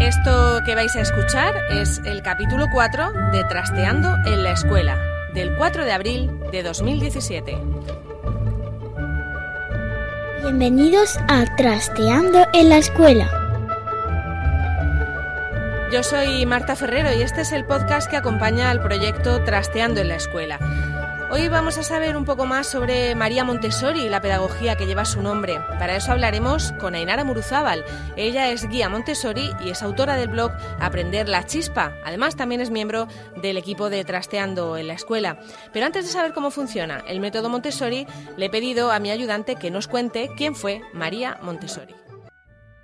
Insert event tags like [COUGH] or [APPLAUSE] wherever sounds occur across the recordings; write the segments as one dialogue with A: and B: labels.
A: Esto que vais a escuchar es el capítulo 4 de Trasteando en la Escuela, del 4 de abril de 2017.
B: Bienvenidos a Trasteando en la Escuela.
A: Yo soy Marta Ferrero y este es el podcast que acompaña al proyecto Trasteando en la Escuela. Hoy vamos a saber un poco más sobre María Montessori y la pedagogía que lleva su nombre. Para eso hablaremos con Ainara Muruzábal. Ella es guía Montessori y es autora del blog Aprender la Chispa. Además, también es miembro del equipo de Trasteando en la Escuela. Pero antes de saber cómo funciona el método Montessori, le he pedido a mi ayudante que nos cuente quién fue María Montessori.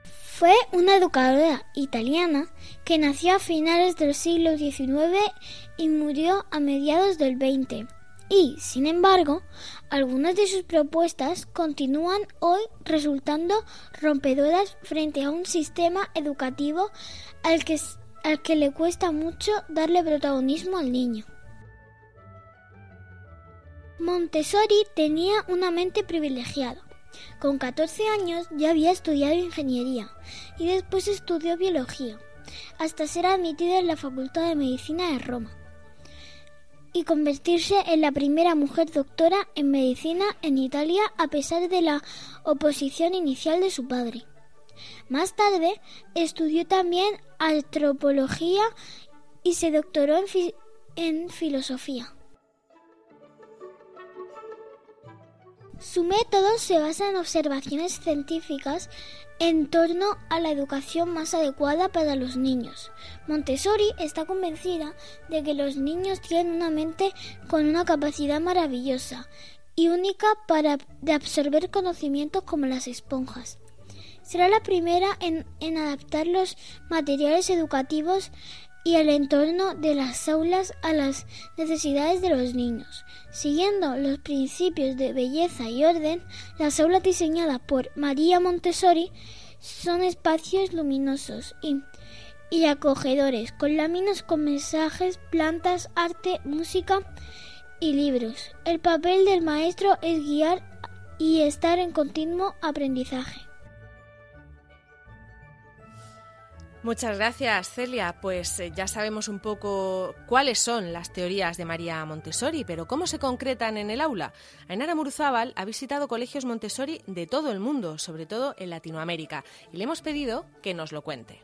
B: Fue una educadora italiana que nació a finales del siglo XIX y murió a mediados del XX y, sin embargo, algunas de sus propuestas continúan hoy resultando rompedoras frente a un sistema educativo al que, al que le cuesta mucho darle protagonismo al niño. Montessori tenía una mente privilegiada. Con 14 años ya había estudiado ingeniería y después estudió biología, hasta ser admitida en la Facultad de Medicina de Roma y convertirse en la primera mujer doctora en medicina en Italia a pesar de la oposición inicial de su padre. Más tarde estudió también antropología y se doctoró en, filosofía. Su método se basa en observaciones científicas en torno a la educación más adecuada para los niños. Montessori está convencida de que los niños tienen una mente con una capacidad maravillosa y única para absorber conocimientos como las esponjas. Será la primera en, en adaptar los materiales educativos y el entorno de las aulas a las necesidades de los niños. Siguiendo los principios de belleza y orden, las aulas diseñadas por María Montessori son espacios luminosos y, y acogedores, con láminas con mensajes, plantas, arte, música y libros. El papel del maestro es guiar y estar en continuo aprendizaje.
A: Muchas gracias, Celia. Pues eh, ya sabemos un poco cuáles son las teorías de María Montessori, pero cómo se concretan en el aula. Ainara Muruzábal ha visitado colegios Montessori de todo el mundo, sobre todo en Latinoamérica, y le hemos pedido que nos lo cuente.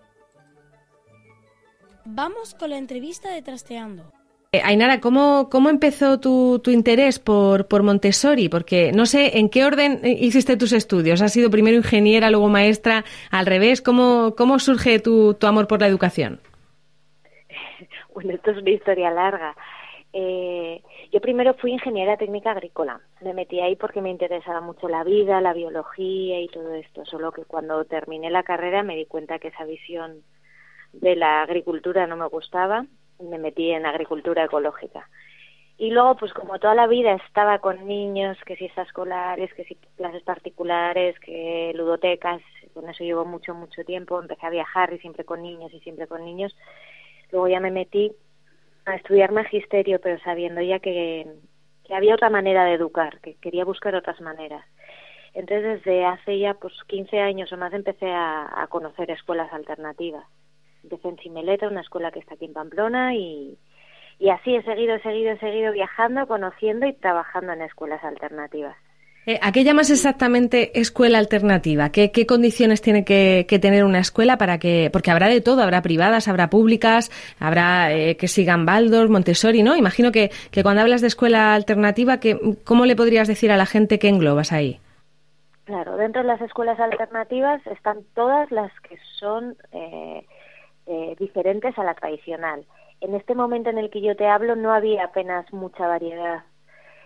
C: Vamos con la entrevista de Trasteando.
A: Eh, Ainara, ¿cómo, cómo empezó tu, tu interés por, por, Montessori? Porque no sé en qué orden hiciste tus estudios. ¿Has sido primero ingeniera, luego maestra? ¿Al revés? ¿Cómo, cómo surge tu, tu amor por la educación? [LAUGHS]
D: Bueno, esto es una historia larga. Eh, yo primero fui ingeniera técnica agrícola. Me metí ahí porque me interesaba mucho la vida, la biología y todo esto. Solo que cuando terminé la carrera me di cuenta que esa visión de la agricultura no me gustaba me metí en agricultura ecológica. Y luego, pues como toda la vida estaba con niños, que si escolares, que si clases particulares, que ludotecas, con eso llevo mucho, mucho tiempo, empecé a viajar y siempre con niños y siempre con niños. Luego ya me metí a estudiar magisterio, pero sabiendo ya que, había otra manera de educar, que quería buscar otras maneras. Entonces, desde hace ya pues 15 años o más empecé a conocer escuelas alternativas empecé en Chimeleta, una escuela que está aquí en Pamplona y, y así he seguido, he seguido, he seguido viajando, conociendo y trabajando en escuelas alternativas.
A: Eh, ¿A qué llamas exactamente escuela alternativa? ¿Qué, qué condiciones tiene que, que, tener una escuela para que, porque habrá de todo, habrá privadas, habrá públicas, habrá eh, que sigan Baldor, Montessori, ¿no? Imagino que, que cuando hablas de escuela alternativa, que, ¿cómo le podrías decir a la gente que englobas ahí?
D: Claro, dentro de las escuelas alternativas están todas las que son eh, eh, diferentes a la tradicional. En este momento en el que yo te hablo no había apenas mucha variedad.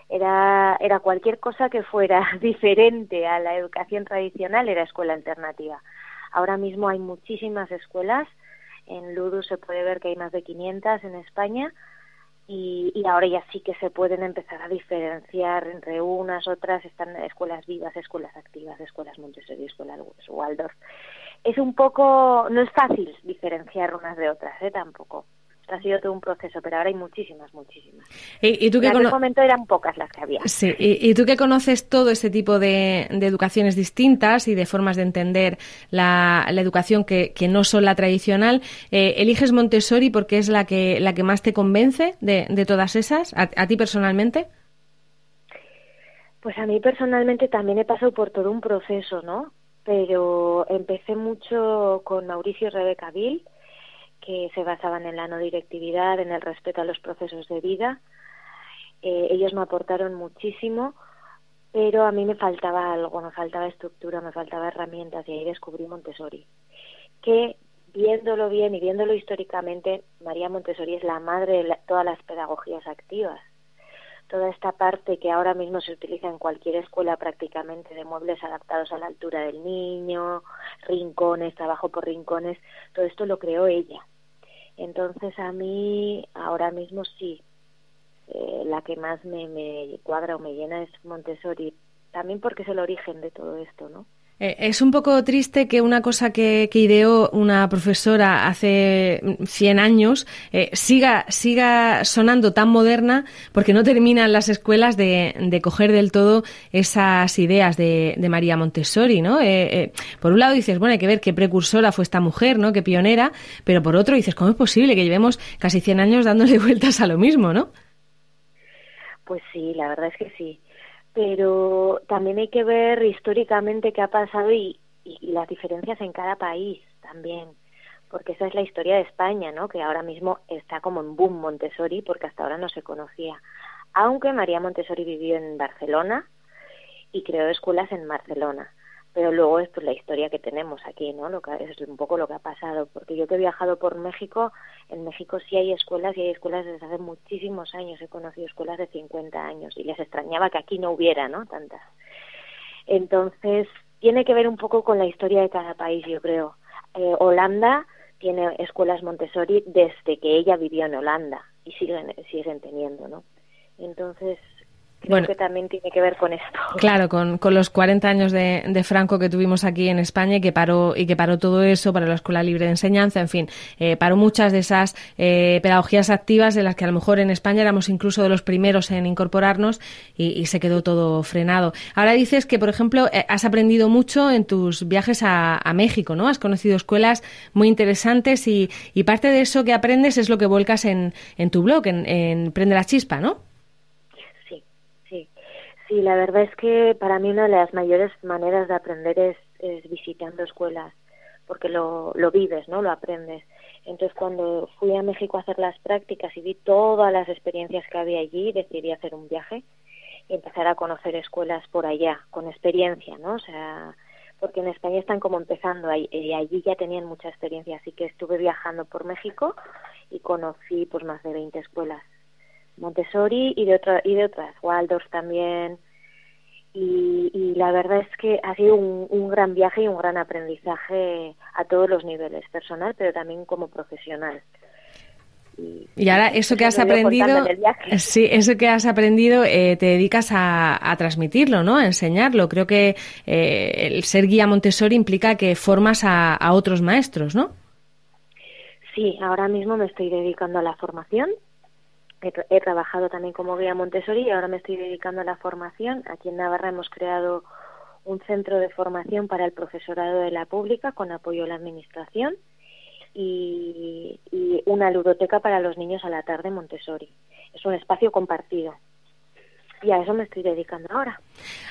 D: Era, era cualquier cosa que fuera [LAUGHS] diferente a la educación tradicional, era escuela alternativa. Ahora mismo hay muchísimas escuelas. En Ludus se puede ver que hay más de 500 en España y, y, ahora ya sí que se pueden empezar a diferenciar entre unas, otras, están escuelas vivas, escuelas activas, escuelas Montessori, escuelas Waldorf. Es un poco, no es fácil diferenciar unas de otras, ¿eh? Tampoco ha sido todo un proceso, pero ahora hay muchísimas, muchísimas.
A: ¿Y, tú
D: en aquel momento eran pocas las que había.
A: Sí, y, tú que conoces todo ese tipo de, educaciones distintas y de formas de entender la, educación que, no son la tradicional, eh, ¿eliges Montessori porque es la que, la que más te convence de, todas esas, a, a ti personalmente?
D: Pues a mí personalmente también he pasado por todo un proceso, ¿no? Pero empecé mucho con Mauricio y Rebeca Bill, que se basaban en la no directividad, en el respeto a los procesos de vida. Eh, ellos me aportaron muchísimo, pero a mí me faltaba algo, me faltaba estructura, me faltaba herramientas y ahí descubrí Montessori, que viéndolo bien y viéndolo históricamente, María Montessori es la madre de todas las pedagogías activas. Toda esta parte que ahora mismo se utiliza en cualquier escuela prácticamente de muebles adaptados a la altura del niño, rincones, trabajo por rincones, todo esto lo creó ella. Entonces a mí ahora mismo sí, eh, la que más me, me cuadra o me llena es Montessori, también porque es el origen de todo esto, ¿no?
A: Eh, es un poco triste que una cosa que, ideó una profesora hace 100 años eh, siga, siga sonando tan moderna porque no terminan las escuelas de, de coger del todo esas ideas de, de María Montessori, ¿no? Eh, por un lado dices, bueno, hay que ver qué precursora fue esta mujer, ¿no? Qué pionera, pero por otro dices, ¿cómo es posible que llevemos casi 100 años dándole [LAUGHS] vueltas a lo mismo, ¿no?
D: Pues sí, la verdad es que sí pero también hay que ver históricamente qué ha pasado y, las diferencias en cada país también, porque esa es la historia de España, ¿no? Que ahora mismo está como en boom Montessori, porque hasta ahora no se conocía. Aunque María Montessori vivió en Barcelona y creó escuelas en Barcelona pero luego es pues, la historia que tenemos aquí, ¿no? Lo que es un poco lo que ha pasado, porque yo que he viajado por México, en México sí hay escuelas y hay escuelas desde hace muchísimos años, he conocido escuelas de 50 años y les extrañaba que aquí no hubiera, ¿no? Tantas. Entonces, tiene que ver un poco con la historia de cada país, yo creo. Eh, Holanda tiene escuelas Montessori desde que ella vivió en Holanda y siguen siguen teniendo, ¿no? Entonces, bueno, que también tiene que ver con esto. [LAUGHS]
A: Claro, con, con los 40 años de, de, Franco que tuvimos aquí en España y que paró, y que paró todo eso para la Escuela Libre de Enseñanza, en fin, eh, paró muchas de esas eh, pedagogías activas de las que a lo mejor en España éramos incluso de los primeros en incorporarnos y, se quedó todo frenado. Ahora dices que, por ejemplo, eh, has aprendido mucho en tus viajes a, a, México, ¿no? Has conocido escuelas muy interesantes y, y, parte de eso que aprendes es lo que vuelcas en, en tu blog, en, en Prende la Chispa, ¿no?
D: Sí, la verdad es que para mí una de las mayores maneras de aprender es, visitando escuelas, porque lo, lo vives, ¿no? Lo aprendes. Entonces, cuando fui a México a hacer las prácticas y vi todas las experiencias que había allí, decidí hacer un viaje y empezar a conocer escuelas por allá, con experiencia, ¿no? O sea, porque en España están como empezando y allí ya tenían mucha experiencia, así que estuve viajando por México y conocí pues más de 20 escuelas Montessori y de, otra, y de otras, Waldorf también. Y, la verdad es que ha sido un, gran viaje y un gran aprendizaje a todos los niveles, personal, pero también como profesional.
A: Y, ahora eso que has aprendido, [LAUGHS] sí, eso que has aprendido, eh, te dedicas a, transmitirlo, ¿no? A enseñarlo. Creo que eh, el ser guía Montessori implica que formas a, a otros maestros, ¿no?
D: Sí, ahora mismo me estoy dedicando a la formación he, trabajado también como guía Montessori y ahora me estoy dedicando a la formación. Aquí en Navarra hemos creado un centro de formación para el profesorado de la pública con apoyo a la administración y, y una ludoteca para los niños a la tarde Montessori. Es un espacio compartido y a eso me estoy dedicando ahora.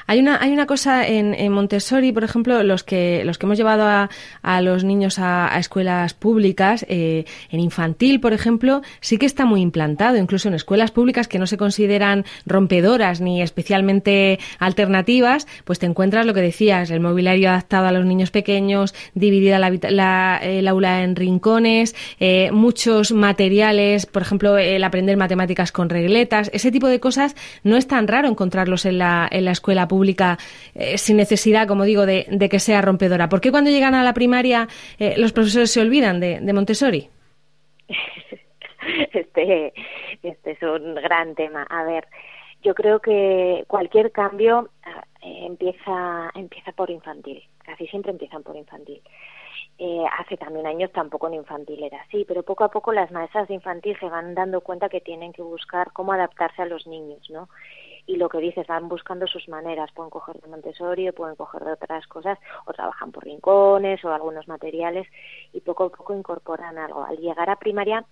A: Hay una, hay una cosa en, en Montessori, por ejemplo, los que, los que hemos llevado a, a los niños a, escuelas públicas, eh, en infantil, por ejemplo, sí que está muy implantado, incluso en escuelas públicas que no se consideran rompedoras ni especialmente alternativas, pues te encuentras lo que decías, el mobiliario adaptado a los niños pequeños, dividida la, el aula en rincones, eh, muchos materiales, por ejemplo, el aprender matemáticas con regletas, ese tipo de cosas no es tan raro encontrarlos en la, en la escuela pública eh, sin necesidad, como digo, de, que sea rompedora. ¿Por qué cuando llegan a la primaria eh, los profesores se olvidan de, Montessori? [LAUGHS]
D: este, este es un gran tema. A ver, yo creo que cualquier cambio eh, empieza, empieza por infantil, casi siempre empiezan por infantil. Hace también años tampoco en infantil era así, pero poco a poco las maestras de infantil se van dando cuenta que tienen que buscar cómo adaptarse a los niños, ¿no? Y lo que dices, van buscando sus maneras, pueden coger de Montessori, pueden coger de otras cosas, o trabajan por rincones o algunos materiales, y poco a poco incorporan algo. Al llegar a primaria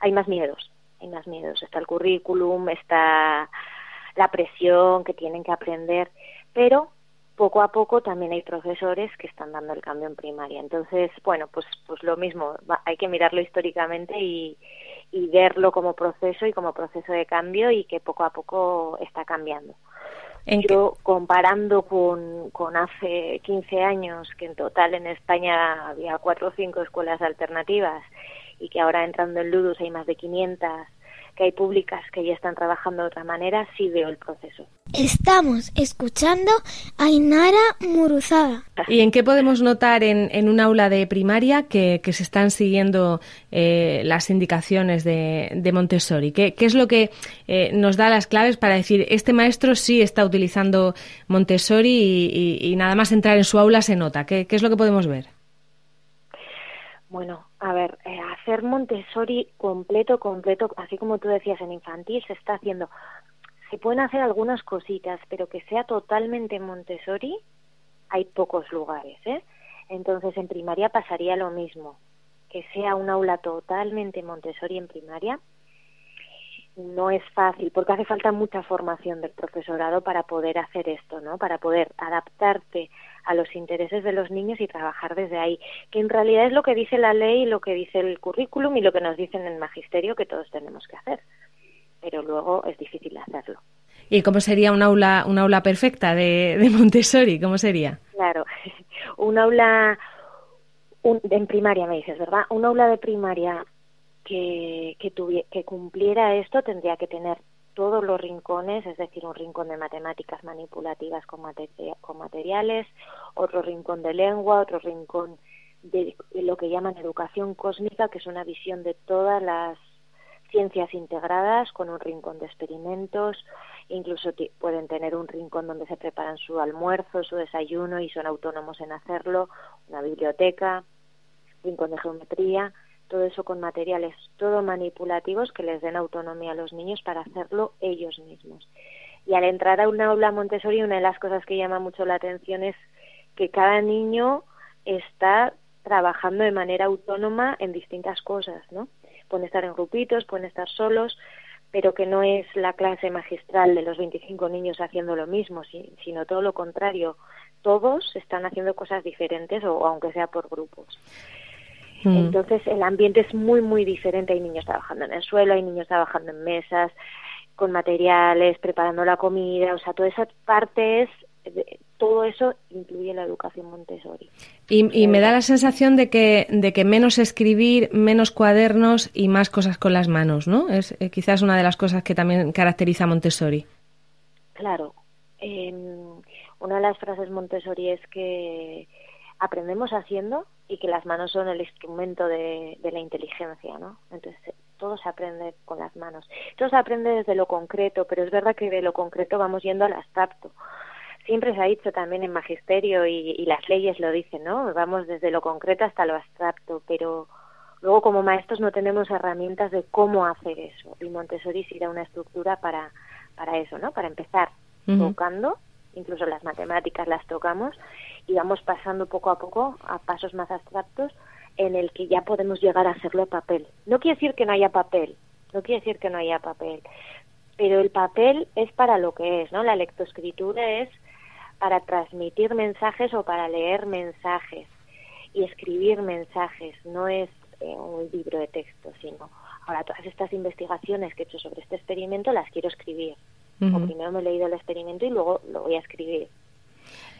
D: hay más miedos, hay más miedos. Está el currículum, está la presión que tienen que aprender, pero poco a poco también hay profesores que están dando el cambio en primaria. Entonces, bueno, pues, pues lo mismo, hay que mirarlo históricamente y, y verlo como proceso y como proceso de cambio y que poco a poco está cambiando. Yo, comparando con, con hace 15 años, que en total en España había cuatro o cinco escuelas alternativas y que ahora entrando en Ludus hay más de 500 que hay públicas que ya están trabajando de otra manera, sí veo el proceso.
B: Estamos escuchando a Inara Muruzaga.
A: ¿Y en qué podemos notar en, en un aula de primaria que, se están siguiendo eh, las indicaciones de, Montessori? ¿Qué, es lo que eh, nos da las claves para decir este maestro sí está utilizando Montessori y, nada más entrar en su aula se nota? ¿Qué, qué es lo que podemos ver?
D: Bueno, a ver, eh, hacer Montessori completo, completo, así como tú decías en infantil, se está haciendo. Se pueden hacer algunas cositas, pero que sea totalmente Montessori, hay pocos lugares, ¿eh? Entonces, en primaria pasaría lo mismo. Que sea un aula totalmente Montessori en primaria, no es fácil porque hace falta mucha formación del profesorado para poder hacer esto, ¿no? Para poder adaptarte a los intereses de los niños y trabajar desde ahí, que en realidad es lo que dice la ley, lo que dice el currículum y lo que nos dicen en el magisterio que todos tenemos que hacer. Pero luego es difícil hacerlo.
A: ¿Y cómo sería un aula, un aula perfecta de, de Montessori? ¿Cómo sería?
D: Claro, [LAUGHS] un aula un, en primaria me dices, ¿verdad? Un aula de primaria que, que, que cumpliera esto tendría que tener todos los rincones, es decir, un rincón de matemáticas manipulativas con, materiales, otro rincón de lengua, otro rincón de, lo que llaman educación cósmica, que es una visión de todas las ciencias integradas con un rincón de experimentos, incluso pueden tener un rincón donde se preparan su almuerzo, su desayuno y son autónomos en hacerlo, una biblioteca, rincón de geometría, todo eso con materiales todo manipulativos que les den autonomía a los niños para hacerlo ellos mismos. Y al entrar a un aula Montessori, una de las cosas que llama mucho la atención es que cada niño está trabajando de manera autónoma en distintas cosas, ¿no? Pueden estar en grupitos, pueden estar solos, pero que no es la clase magistral de los 25 niños haciendo lo mismo, sino todo lo contrario. Todos están haciendo cosas diferentes o aunque sea por grupos. Mm. Entonces el ambiente es muy, muy diferente. Hay niños trabajando en el suelo, hay niños trabajando en mesas, con materiales, preparando la comida, o sea, toda esa parte es, todo eso incluye la educación Montessori.
A: Y, me da la sensación de que, de que menos escribir, menos cuadernos y más cosas con las manos, ¿no? Es eh, quizás una de las cosas que también caracteriza a Montessori.
D: Claro. Eh, una de las frases Montessori es que aprendemos haciendo y que las manos son el instrumento de, la inteligencia, ¿no? Entonces todo se aprende con las manos. Todo se aprende desde lo concreto, pero es verdad que de lo concreto vamos yendo al abstracto. Siempre se ha dicho también en magisterio y, y las leyes lo dicen, ¿no? Vamos desde lo concreto hasta lo abstracto, pero luego como maestros no tenemos herramientas de cómo hacer eso. Y Montessori sí da una estructura para, para eso, ¿no? Para empezar tocando, incluso las matemáticas las tocamos y vamos pasando poco a poco a pasos más abstractos en el que ya podemos llegar a hacerlo a papel. No quiere decir que no haya papel, no quiere decir que no haya papel, pero el papel es para lo que es, ¿no? La lectoescritura es para transmitir mensajes o para leer mensajes y escribir mensajes, no es eh, un libro de texto, sino ahora todas estas investigaciones que he hecho sobre este experimento las quiero escribir. O primero me he leído el experimento y luego lo voy a escribir.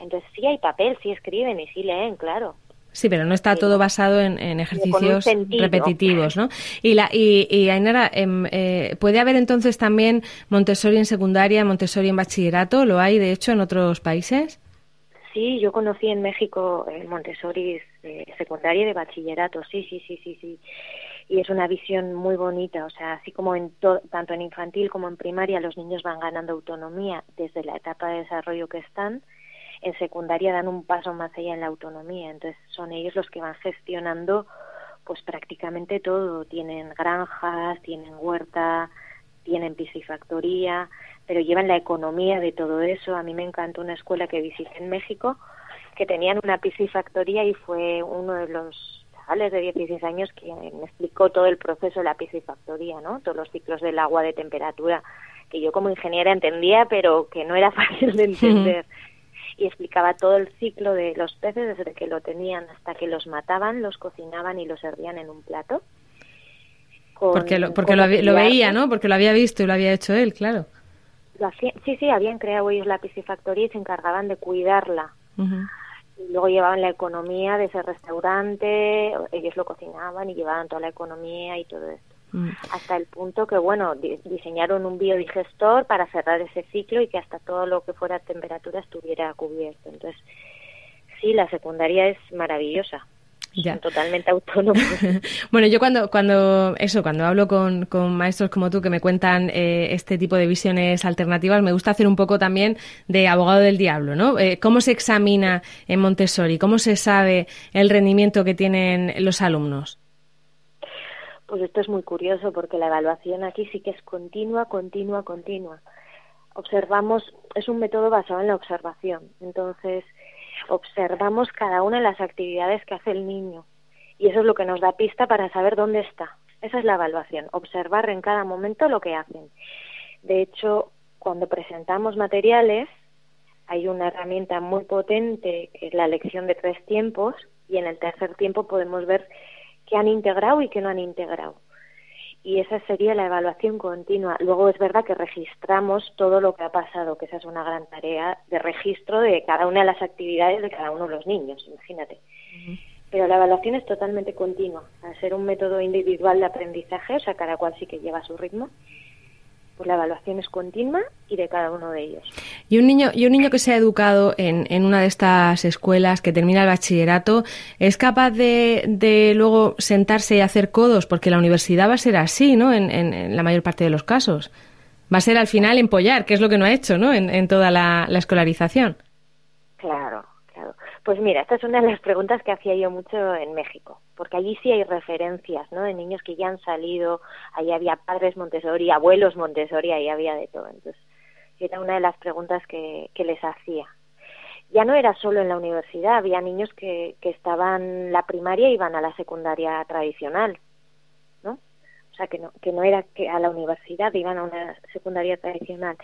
D: Entonces sí hay papel, sí escriben y sí leen, claro.
A: Sí, pero no está todo basado en, ejercicios repetitivos, ¿no? Y, la, y, y Ainara, em, eh, ¿puede haber entonces también Montessori en secundaria, Montessori en bachillerato? ¿Lo hay, de hecho, en otros países?
D: Sí, yo conocí en México el Montessori de secundaria y de bachillerato, sí, sí, sí, sí, sí. Y es una visión muy bonita, o sea, así como en tanto en infantil como en primaria los niños van ganando autonomía desde la etapa de desarrollo que están, en secundaria dan un paso más allá en la autonomía, entonces son ellos los que van gestionando pues prácticamente todo, tienen granjas, tienen huerta, tienen piscifactoría, pero llevan la economía de todo eso. A mí me encantó una escuela que visité en México que tenían una piscifactoría y fue uno de los chavales de 16 años que me explicó todo el proceso de la piscifactoría, ¿no? Todos los ciclos del agua de temperatura que yo como ingeniera entendía, pero que no era [LAUGHS] fácil de entender. y explicaba todo el ciclo de los peces desde que lo tenían hasta que los mataban, los cocinaban y los servían en un plato.
A: porque lo, porque lo, veía, ¿no? Porque lo había visto y lo había hecho él, claro.
D: sí, sí, habían creado ellos la piscifactoría y se encargaban de cuidarla. y luego llevaban la economía de ese restaurante, ellos lo cocinaban y llevaban toda la economía y todo esto. Mm. hasta el punto que, bueno, diseñaron un biodigestor para cerrar ese ciclo y que hasta todo lo que fuera temperatura estuviera cubierto. Entonces, sí, la secundaria es maravillosa. Ya. totalmente autónomos. [LAUGHS]
A: bueno, yo cuando, cuando, eso, cuando hablo con, con maestros como tú que me cuentan eh, este tipo de visiones alternativas, me gusta hacer un poco también de abogado del diablo, ¿no? Eh, ¿Cómo se examina en Montessori? ¿Cómo se sabe el rendimiento que tienen los alumnos?
D: Pues esto es muy curioso porque la evaluación aquí sí que es continua, continua, continua. Observamos, es un método basado en la observación. Entonces, observamos cada una de las actividades que hace el niño. Y eso es lo que nos da pista para saber dónde está. Esa es la evaluación, observar en cada momento lo que hacen. De hecho, cuando presentamos materiales, hay una herramienta muy potente que es la lección de tres tiempos y en el tercer tiempo podemos ver que han integrado y que no han integrado. Y esa sería la evaluación continua. Luego es verdad que registramos todo lo que ha pasado, que esa es una gran tarea de registro de cada una de las actividades de cada uno de los niños, imagínate. Pero la evaluación es totalmente continua. Al ser un método individual de aprendizaje, o sea, cada cual sí que lleva su ritmo, pues la evaluación es continua y de cada uno de ellos.
A: Y un niño, y un niño que se ha educado en, en una de estas escuelas, que termina el bachillerato, ¿es capaz de, de, luego sentarse y hacer codos? Porque la universidad va a ser así, ¿no? En, en, la mayor parte de los casos. Va a ser al final empollar, que es lo que no ha hecho, ¿no? En, toda la escolarización.
D: Claro, pues mira, esta es una de las preguntas que hacía yo mucho en México, porque allí sí hay referencias, ¿no? De niños que ya han salido, ahí había padres Montessori, abuelos Montessori, ahí había de todo. Entonces, era una de las preguntas que, les hacía. Ya no era solo en la universidad, había niños que, que estaban la primaria y iban a la secundaria tradicional, ¿no? O sea, que no, que no era que a la universidad, iban a una secundaria tradicional.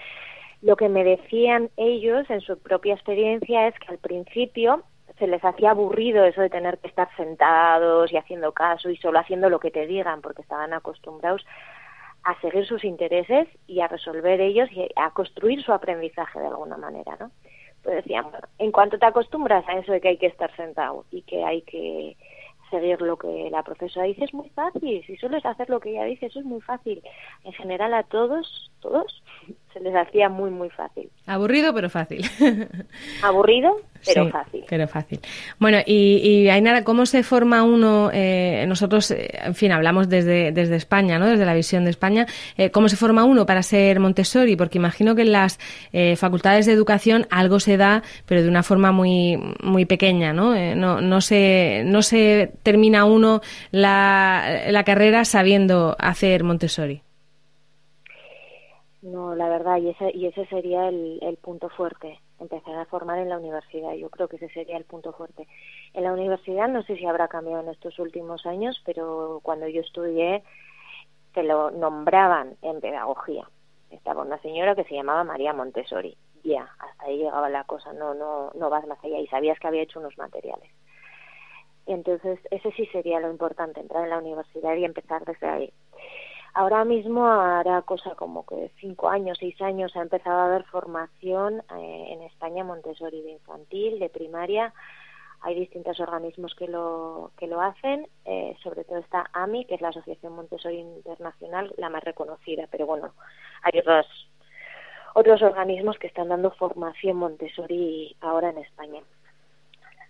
D: Lo que me decían ellos en su propia experiencia es que al principio se les hacía aburrido eso de tener que estar sentados y haciendo caso y solo haciendo lo que te digan, porque estaban acostumbrados a seguir sus intereses y a resolver ellos y a construir su aprendizaje de alguna manera, ¿no? Pues decían, en cuanto te acostumbras a eso de que hay que estar sentado y que hay que seguir lo que la profesora dice, es muy fácil. Si sueles hacer lo que ella dice, eso es muy fácil. En general a todos, todos, se les hacía muy, muy fácil.
A: Aburrido, pero fácil. [LAUGHS]
D: Aburrido, pero fácil.
A: Pero fácil. Bueno, y, y Ainara, ¿cómo se forma uno? Eh, nosotros, eh, en fin, hablamos desde, desde España, ¿no? Desde la visión de España. Eh, ¿Cómo se forma uno para ser Montessori? Porque imagino que en las facultades de educación algo se da, pero de una forma muy, muy pequeña, ¿no? no, no, se, no se termina uno la, la carrera sabiendo hacer Montessori.
D: No, la verdad, y ese, y ese sería el, el punto fuerte, empezar a formar en la universidad. Yo creo que ese sería el punto fuerte. En la universidad no sé si habrá cambiado en estos últimos años, pero cuando yo estudié te lo nombraban en pedagogía. Estaba una señora que se llamaba María Montessori. Ya, hasta ahí llegaba la cosa, no, no, no vas más allá y sabías que había hecho unos materiales. Entonces, ese sí sería lo importante, entrar en la universidad y empezar desde ahí. Ahora mismo hará cosa como que cinco años, seis años ha empezado a haber formación eh, en España Montessori de infantil, de primaria. Hay distintos organismos que lo, que lo hacen, eh, sobre todo está AMI, que es la Asociación Montessori Internacional, la más reconocida, pero bueno, hay otros, otros organismos que están dando formación Montessori ahora en España.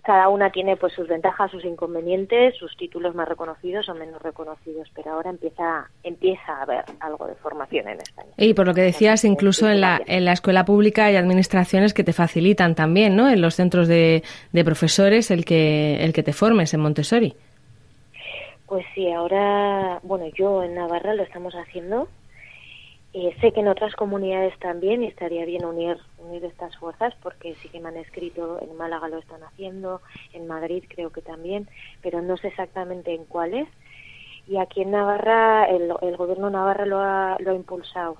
D: Cada una tiene pues sus ventajas, sus inconvenientes, sus títulos más reconocidos o menos reconocidos, pero ahora empieza empieza a haber algo de formación en España.
A: Y por lo que decías, incluso en la, en la escuela pública hay administraciones que te facilitan también, ¿no? En los centros de, de profesores el que el que te formes en Montessori.
D: Pues sí, ahora, bueno, yo en Navarra lo estamos haciendo eh, sé que en otras comunidades también estaría bien unir, unir estas fuerzas porque sí que me han escrito, en Málaga lo están haciendo, en Madrid creo que también, pero no sé exactamente en cuáles. Y aquí en Navarra, el, el gobierno Navarra lo ha, lo ha impulsado.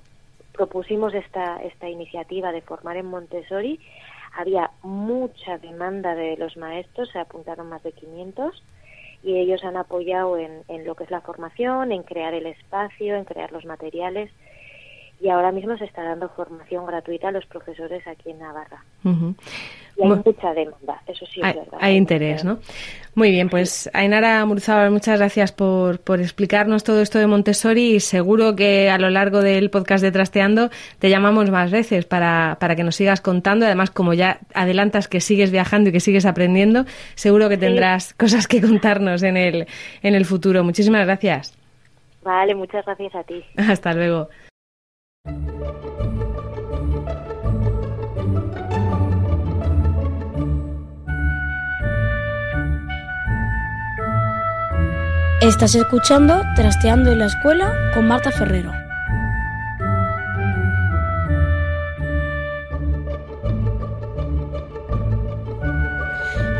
D: Propusimos esta, esta iniciativa de formar en Montessori. Había mucha demanda de los maestros, se apuntaron más de 500 y ellos han apoyado en, en lo que es la formación, en crear el espacio, en crear los materiales y ahora mismo se está dando formación gratuita a los profesores aquí en Navarra. Y hay mucha demanda, eso sí
A: es
D: verdad.
A: Hay interés, ¿no? Muy bien, pues Ainara Murzábal, muchas gracias por, por explicarnos todo esto de Montessori y seguro que a lo largo del podcast de Trasteando te llamamos más veces para, para que nos sigas contando. Además, como ya adelantas que sigues viajando y que sigues aprendiendo, seguro que tendrás [LAUGHS] cosas que contarnos en el, en el futuro. Muchísimas gracias.
D: Vale, muchas gracias a ti. [LAUGHS]
A: Hasta luego.
C: Estás escuchando Trasteando en la Escuela con Marta Ferrero.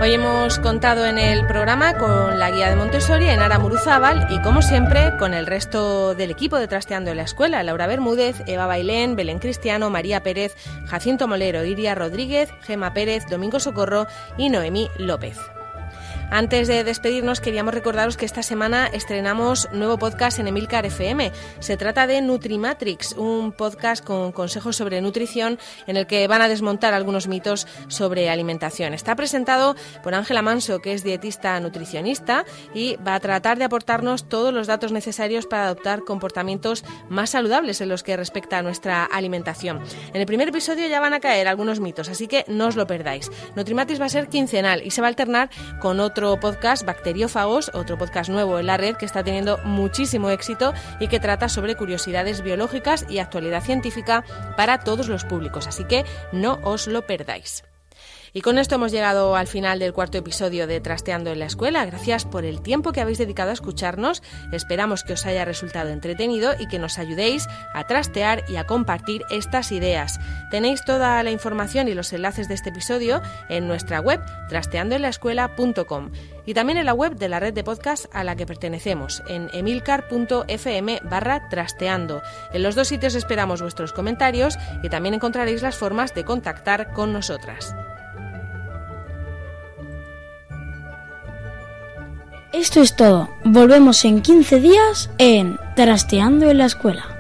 A: Hoy hemos contado en el programa con la guía de Montessori, Enara Muruzábal, y como siempre con el resto del equipo de Trasteando en la Escuela, Laura Bermúdez, Eva Bailén, Belén Cristiano, María Pérez, Jacinto Molero, Iria Rodríguez, Gema Pérez, Domingo Socorro y Noemí López. Antes de despedirnos, queríamos recordaros que esta semana estrenamos nuevo podcast en Emilcar FM. Se trata de Nutrimatrix, un podcast con consejos sobre nutrición en el que van a desmontar algunos mitos sobre alimentación. Está presentado por Ángela Manso, que es dietista nutricionista, y va a tratar de aportarnos todos los datos necesarios para adoptar comportamientos más saludables en los que respecta a nuestra alimentación. En el primer episodio ya van a caer algunos mitos, así que no os lo perdáis. Nutrimatrix va a ser quincenal y se va a alternar con otro otro podcast, Bacteriófagos, otro podcast nuevo en la red que está teniendo muchísimo éxito y que trata sobre curiosidades biológicas y actualidad científica para todos los públicos. Así que no os lo perdáis. Y con esto hemos llegado al final del cuarto episodio de Trasteando en la Escuela. Gracias por el tiempo que habéis dedicado a escucharnos. Esperamos que os haya resultado entretenido y que nos ayudéis a trastear y a compartir estas ideas. Tenéis toda la información y los enlaces de este episodio en nuestra web trasteandoenlaescuela.com y también en la web de la red de podcast a la que pertenecemos, en emilcar.fm barra trasteando. En los dos sitios esperamos vuestros comentarios y también encontraréis las formas de contactar con nosotras.
C: Esto es todo. Volvemos en 15 días en Trasteando en la Escuela.